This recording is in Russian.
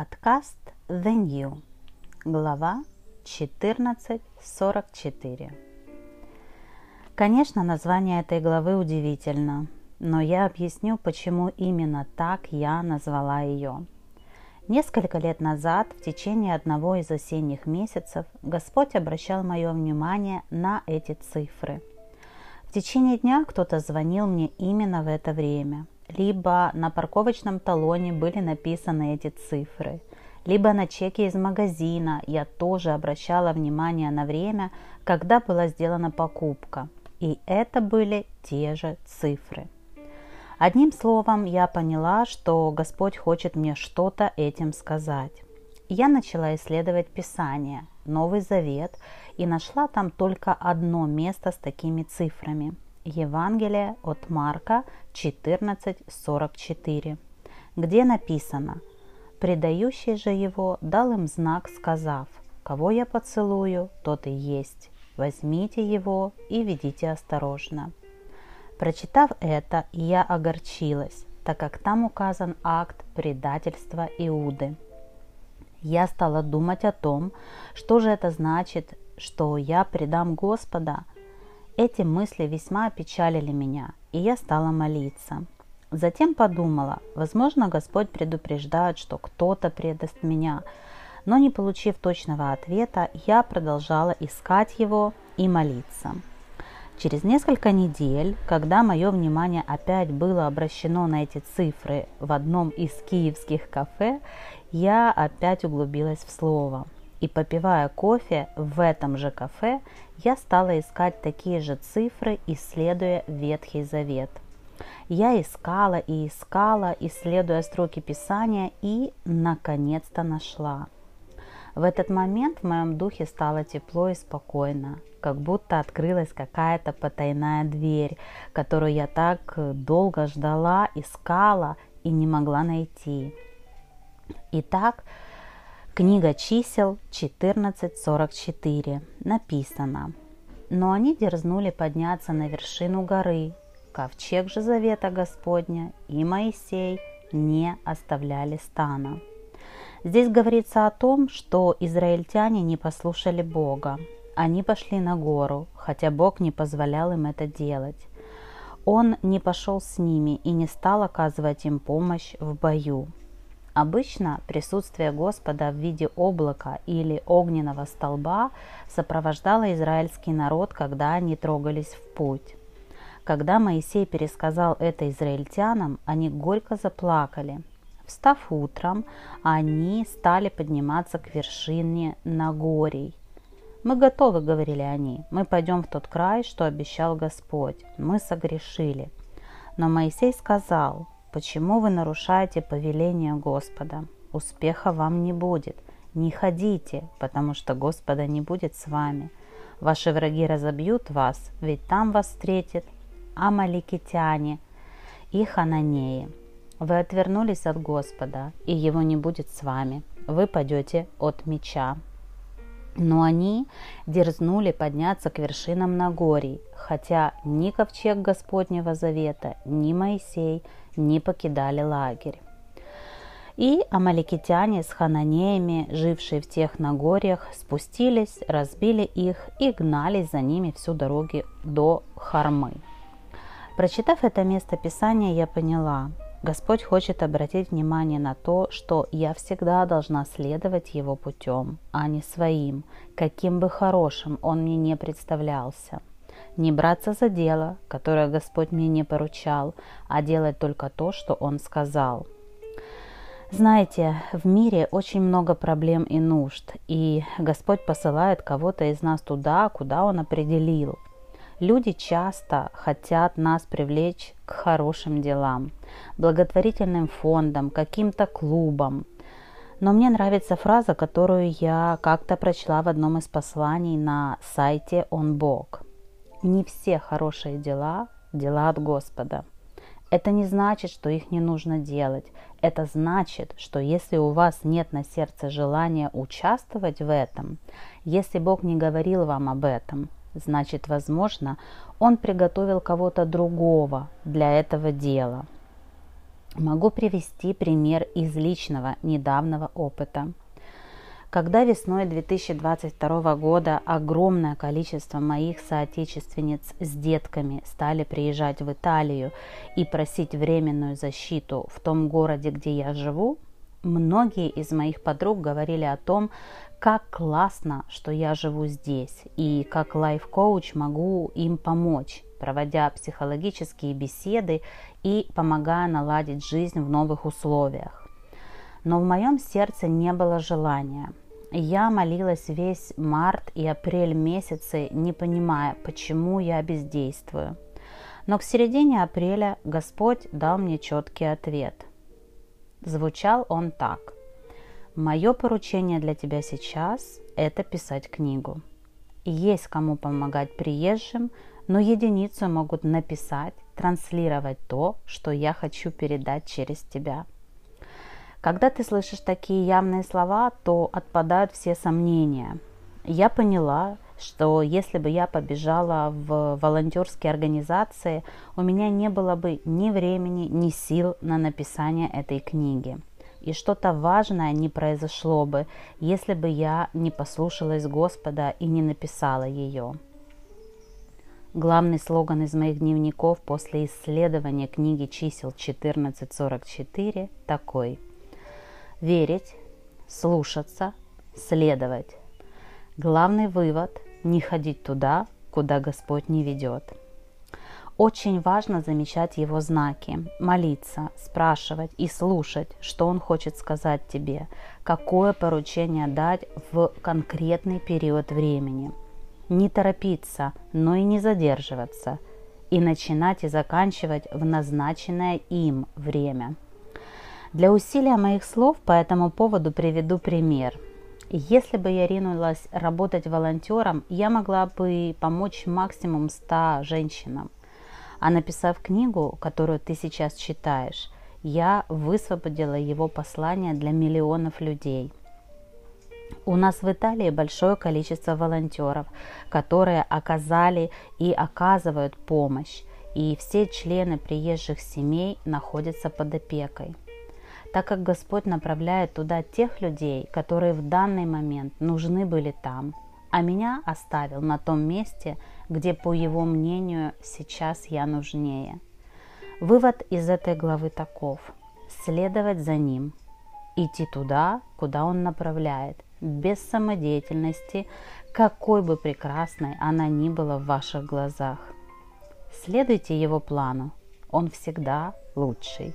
Подкаст The New. Глава 14.44. Конечно, название этой главы удивительно, но я объясню, почему именно так я назвала ее. Несколько лет назад, в течение одного из осенних месяцев, Господь обращал мое внимание на эти цифры. В течение дня кто-то звонил мне именно в это время – либо на парковочном талоне были написаны эти цифры, либо на чеке из магазина я тоже обращала внимание на время, когда была сделана покупка. И это были те же цифры. Одним словом, я поняла, что Господь хочет мне что-то этим сказать. Я начала исследовать Писание, Новый Завет, и нашла там только одно место с такими цифрами – Евангелие от Марка 14.44, где написано «Предающий же его дал им знак, сказав, кого я поцелую, тот и есть, возьмите его и ведите осторожно». Прочитав это, я огорчилась, так как там указан акт предательства Иуды. Я стала думать о том, что же это значит, что я предам Господа – эти мысли весьма опечалили меня, и я стала молиться. Затем подумала, возможно, Господь предупреждает, что кто-то предаст меня, но не получив точного ответа, я продолжала искать его и молиться. Через несколько недель, когда мое внимание опять было обращено на эти цифры в одном из киевских кафе, я опять углубилась в слово – и попивая кофе в этом же кафе, я стала искать такие же цифры, исследуя Ветхий Завет. Я искала и искала, исследуя строки Писания, и, наконец-то, нашла. В этот момент в моем духе стало тепло и спокойно, как будто открылась какая-то потайная дверь, которую я так долго ждала, искала и не могла найти. Итак, Книга чисел 14.44 написано «Но они дерзнули подняться на вершину горы, ковчег же завета Господня и Моисей не оставляли стана». Здесь говорится о том, что израильтяне не послушали Бога. Они пошли на гору, хотя Бог не позволял им это делать. Он не пошел с ними и не стал оказывать им помощь в бою. Обычно присутствие Господа в виде облака или огненного столба сопровождало израильский народ, когда они трогались в путь. Когда Моисей пересказал это израильтянам, они горько заплакали. Встав утром, они стали подниматься к вершине Нагорий. «Мы готовы», — говорили они, — «мы пойдем в тот край, что обещал Господь. Мы согрешили». Но Моисей сказал, Почему вы нарушаете повеление Господа? Успеха вам не будет. Не ходите, потому что Господа не будет с вами. Ваши враги разобьют вас, ведь там вас встретит амаликитяне и хананеи. Вы отвернулись от Господа, и Его не будет с вами. Вы падете от меча. Но они дерзнули подняться к вершинам Нагорий, хотя ни ковчег Господнего Завета, ни Моисей не покидали лагерь. И амаликитяне с хананеями, жившие в тех Нагорьях, спустились, разбили их и гнались за ними всю дорогу до Хармы. Прочитав это место Писания, я поняла, Господь хочет обратить внимание на то, что я всегда должна следовать Его путем, а не своим, каким бы хорошим он мне не представлялся. Не браться за дело, которое Господь мне не поручал, а делать только то, что Он сказал. Знаете, в мире очень много проблем и нужд, и Господь посылает кого-то из нас туда, куда Он определил – Люди часто хотят нас привлечь к хорошим делам, благотворительным фондам, каким-то клубам. Но мне нравится фраза, которую я как-то прочла в одном из посланий на сайте OnBog. Не все хорошие дела – дела от Господа. Это не значит, что их не нужно делать. Это значит, что если у вас нет на сердце желания участвовать в этом, если Бог не говорил вам об этом – Значит, возможно, он приготовил кого-то другого для этого дела. Могу привести пример из личного недавнего опыта. Когда весной 2022 года огромное количество моих соотечественниц с детками стали приезжать в Италию и просить временную защиту в том городе, где я живу, многие из моих подруг говорили о том, как классно, что я живу здесь и как лайф-коуч могу им помочь, проводя психологические беседы и помогая наладить жизнь в новых условиях. Но в моем сердце не было желания. Я молилась весь март и апрель месяцы, не понимая, почему я бездействую. Но к середине апреля Господь дал мне четкий ответ. Звучал он так. «Мое поручение для тебя сейчас – это писать книгу. Есть кому помогать приезжим, но единицы могут написать, транслировать то, что я хочу передать через тебя. Когда ты слышишь такие явные слова, то отпадают все сомнения. Я поняла, что если бы я побежала в волонтерские организации, у меня не было бы ни времени, ни сил на написание этой книги. И что-то важное не произошло бы, если бы я не послушалась Господа и не написала ее. Главный слоган из моих дневников после исследования книги чисел 1444 такой. Верить, слушаться, следовать. Главный вывод – не ходить туда, куда Господь не ведет. Очень важно замечать его знаки, молиться, спрашивать и слушать, что он хочет сказать тебе, какое поручение дать в конкретный период времени – не торопиться, но и не задерживаться, и начинать и заканчивать в назначенное им время. Для усилия моих слов по этому поводу приведу пример. Если бы я ринулась работать волонтером, я могла бы помочь максимум 100 женщинам. А написав книгу, которую ты сейчас читаешь, я высвободила его послание для миллионов людей – у нас в Италии большое количество волонтеров, которые оказали и оказывают помощь, и все члены приезжих семей находятся под опекой. Так как Господь направляет туда тех людей, которые в данный момент нужны были там, а меня оставил на том месте, где, по его мнению, сейчас я нужнее. Вывод из этой главы таков. Следовать за ним, идти туда, куда он направляет, без самодеятельности, какой бы прекрасной она ни была в ваших глазах. Следуйте его плану, он всегда лучший.